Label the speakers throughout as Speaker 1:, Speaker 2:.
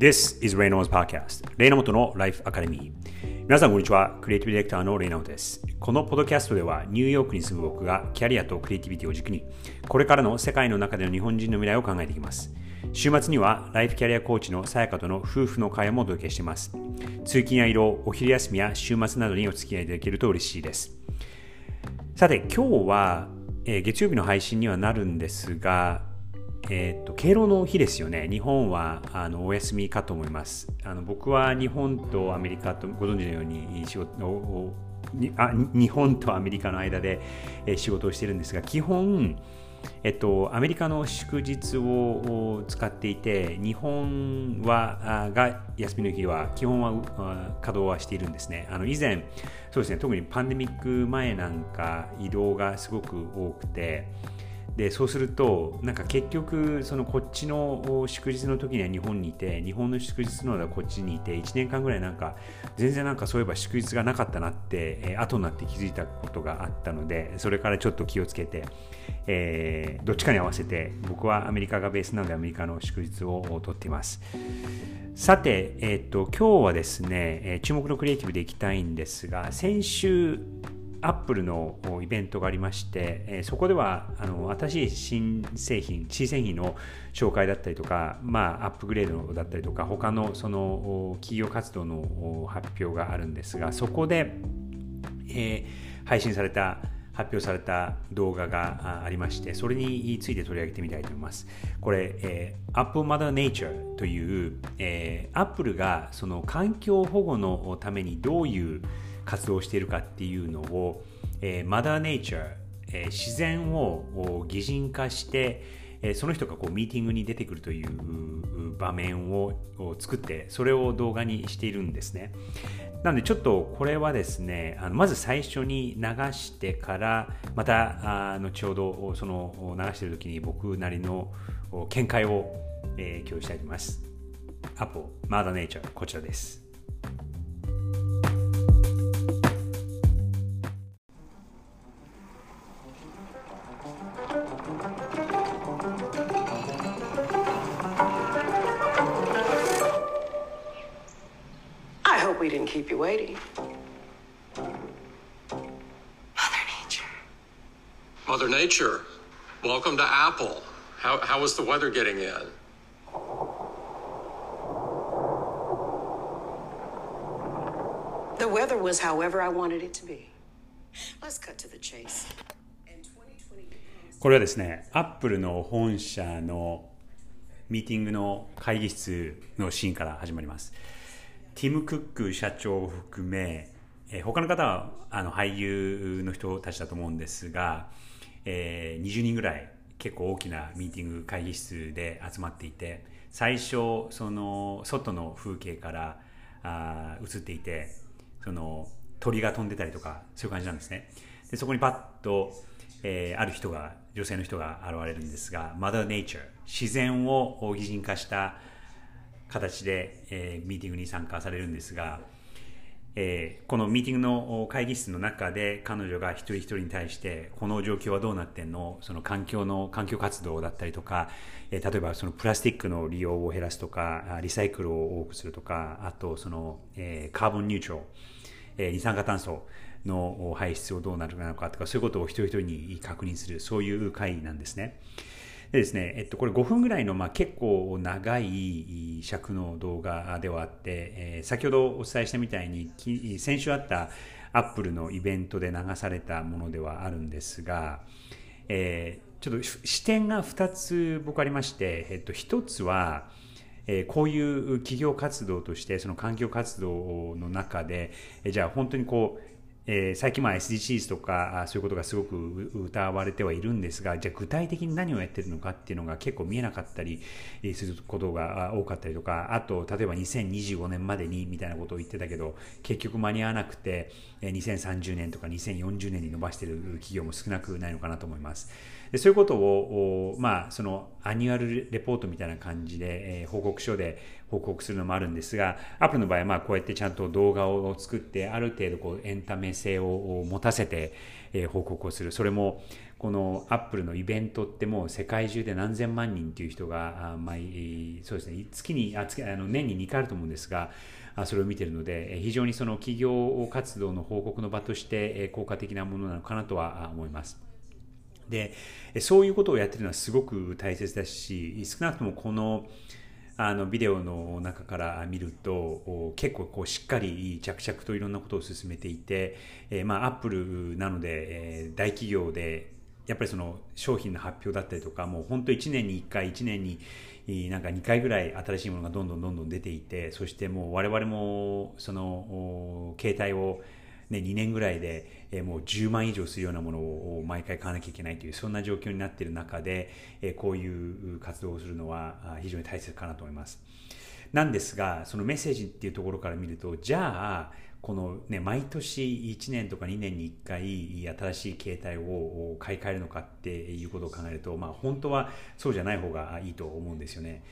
Speaker 1: This is Reynolds Podcast レイナモトの Life Academy. 皆さんこんにちは。クリエイティブディレクターのレイナモトです。このポッドキャストではニューヨークに住む僕がキャリアとクリエイティビティを軸にこれからの世界の中での日本人の未来を考えていきます。週末にはライフキャリアコーチのさやかとの夫婦の会話もお届けしています。通勤や移動、お昼休みや週末などにお付き合いいただけると嬉しいです。さて今日は、えー、月曜日の配信にはなるんですがえーと、敬老の日ですよね、日本はあのお休みかと思います。あの僕は日本とアメリカとご存知のように仕事をあ日本とアメリカの間で仕事をしているんですが、基本、えっと、アメリカの祝日を使っていて、日本はが休みの日は基本は稼働はしているんですね。あの以前、そうですね、特にパンデミック前なんか移動がすごく多くて、でそうするとなんか結局そのこっちの祝日の時には日本にいて日本の祝日のはこっちにいて1年間ぐらいなんか全然なんかそういえば祝日がなかったなって、えー、後になって気づいたことがあったのでそれからちょっと気をつけて、えー、どっちかに合わせて僕はアメリカがベースなのでアメリカの祝日を取っています。さて、えーと、と今日はですね、え、注目のクリエイティブでいきたいんですが先週アップルのイベントがありまして、えそこではあの新しい新製品、新製品の紹介だったりとか、まあ、アップグレードだったりとか、他のその企業活動の発表があるんですが、そこで、えー、配信された、発表された動画がありまして、それについて取り上げてみたいと思います。これ、えー、Apple Mother Nature という、えー、Apple がその環境保護のためにどういう活動しているかっていうのを、えー、マダーネイチャー、えー、自然を擬人化して、えー、その人がこうミーティングに出てくるという場面を作ってそれを動画にしているんですね。なのでちょっとこれはですねあのまず最初に流してからまたあ後ほどその流してる時に僕なりの見解を、えー、共有したいと思います。アポマダーネイチャーこちらです。Waiting. Mother Nature.
Speaker 2: Mother Nature, welcome to Apple. How, how was the weather getting in?
Speaker 3: The weather was however I wanted it to be. Let's cut to the chase.
Speaker 1: これはですね、アップルの本社のミーティングの会議室のシーンから始まります。ティム・クック社長を含め、えー、他の方はあの俳優の人たちだと思うんですが、えー、20人ぐらい結構大きなミーティング会議室で集まっていて最初その外の風景からあ映っていてその鳥が飛んでたりとかそういう感じなんですね。でそこにパッと、えー、ある人が女性の人が現れるんですが Mother Nature 自然を擬人化した形で、えー、ミーティングに参加されるんですが、えー、このミーティングの会議室の中で彼女が一人一人に対してこの状況はどうなってんの？その環境の環境活動だったりとか、えー、例えばそのプラスチックの利用を減らすとかリサイクルを多くするとかあとその、えー、カーボンニュートラル、えー、二酸化炭素の排出をどうなるのかとかそういうことを一人一人に確認するそういう会なんですね。でですね、えっと、これ5分ぐらいの、まあ、結構長い尺の動画ではあって、えー、先ほどお伝えしたみたいに、先週あったアップルのイベントで流されたものではあるんですが、えー、ちょっと視点が2つ僕ありまして、えっと、1つは、こういう企業活動としてその環境活動の中で、じゃあ本当にこうえー、最近まあ SDGs とかそういうことがすごく歌われてはいるんですがじゃあ具体的に何をやってるのかっていうのが結構見えなかったりすることが多かったりとかあと例えば2025年までにみたいなことを言ってたけど結局間に合わなくて2030年とか2040年に伸ばしてる企業も少なくないのかなと思います。でそういうことを、まあ、そのアニュアルレポートみたいな感じで、えー、報告書で報告するのもあるんですが、アップルの場合はまあこうやってちゃんと動画を作って、ある程度こうエンタメ性を持たせて、えー、報告をする。それもこのアップルのイベントってもう世界中で何千万人っていう人があ毎そうですね月にあ月あの年に2回あると思うんですがそれを見てるので非常にその企業活動の報告の場として効果的なものなのかなとは思います。でそういうことをやってるのはすごく大切だし少なくともこのあのビデオの中から見ると結構こうしっかり着々といろんなことを進めていて、えー、まあアップルなので、えー、大企業でやっぱりその商品の発表だったりとかもう本当1年に1回1年になんか2回ぐらい新しいものがどんどんどんどん出ていてそしてもう我々もその携帯をね、2年ぐらいで、えもう10万以上するようなものを毎回買わなきゃいけないというそんな状況になっている中で、えこういう活動をするのは非常に大切かなと思います。なんですがそのメッセージっていうところから見るとじゃあこのね毎年1年とか2年に1回新しい携帯を買い替えるのかっていうことを考えるとまあ本当はそうじゃない方がいいと思うんですよね。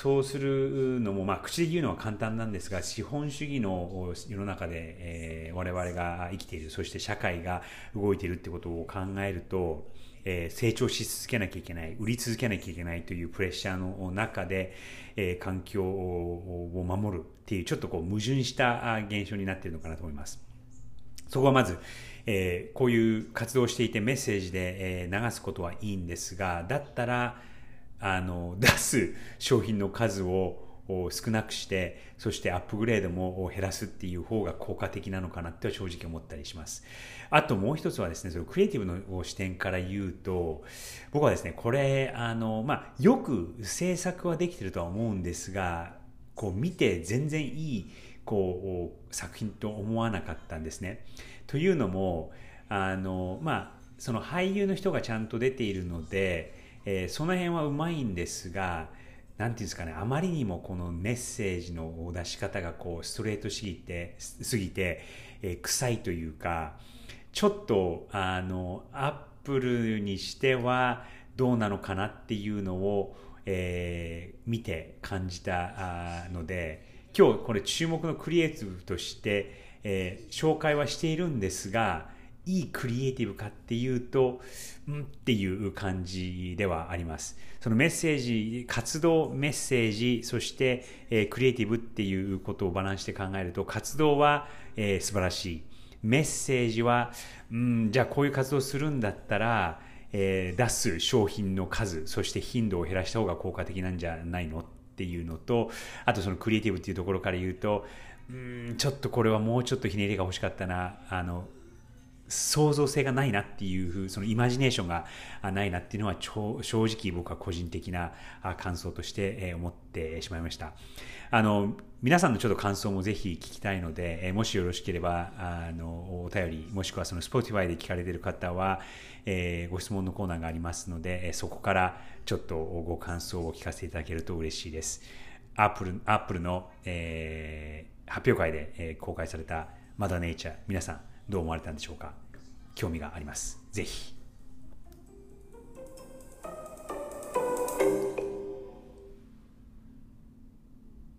Speaker 1: そうするのも、まあ、口で言うのは簡単なんですが資本主義の世の中で、えー、我々が生きているそして社会が動いているってことを考えると、えー、成長し続けなきゃいけない売り続けなきゃいけないというプレッシャーの中で、えー、環境を守るっていうちょっとこう矛盾した現象になっているのかなと思います。そこはまず、えー、こういう活動をしていてメッセージで、え、流すことはいいんですがだったらあの出す商品の数を少なくしてそしてアップグレードも減らすっていう方が効果的なのかなっては正直思ったりします。あともう一つはですねそのクリエイティブの視点から言うと僕はですねこれあの、まあ、よく制作はできてるとは思うんですがこう見て全然いいこう作品と思わなかったんですね。というのもあのまあその俳優の人がちゃんと出ているのでえー、その辺はうまいんですが、なんていうんですかね、あまりにもこのメッセージの出し方がこうストレートすぎて、すぎて、えー、臭いというか、ちょっと、あの、アップルにしてはどうなのかなっていうのを、えー、見て感じたので、今日これ注目のクリエイティブとして、えー、紹介はしているんですが、いいクリエイティブかっていうと、んっていう感じではあります。そのメッセージ、活動、メッセージ、そして、えー、クリエイティブっていうことをバランスして考えると、活動は、えー、素晴らしい。メッセージは、うん、じゃあこういう活動するんだったら、えー、出す商品の数、そして頻度を減らした方が効果的なんじゃないのっていうのと、あとそのクリエイティブっていうところから言うと、うん、ちょっとこれはもうちょっとひねりが欲しかったな、あの、創造性がないなっていううそのイマジネーションがないなっていうのは正直僕は個人的な感想として思ってしまいました。あの皆さんのちょっと感想もぜひ聞きたいのでもしよろしければあのお便りもしくはその Spotify で聞かれている方は、えー、ご質問のコーナーがありますのでそこからちょっとご感想を聞かせていただけると嬉しいです。アップルアップルの、えー、発表会で、えー、公開されたマダネイチャー皆さんどう思われたんでしょうか？興味があります。ぜひ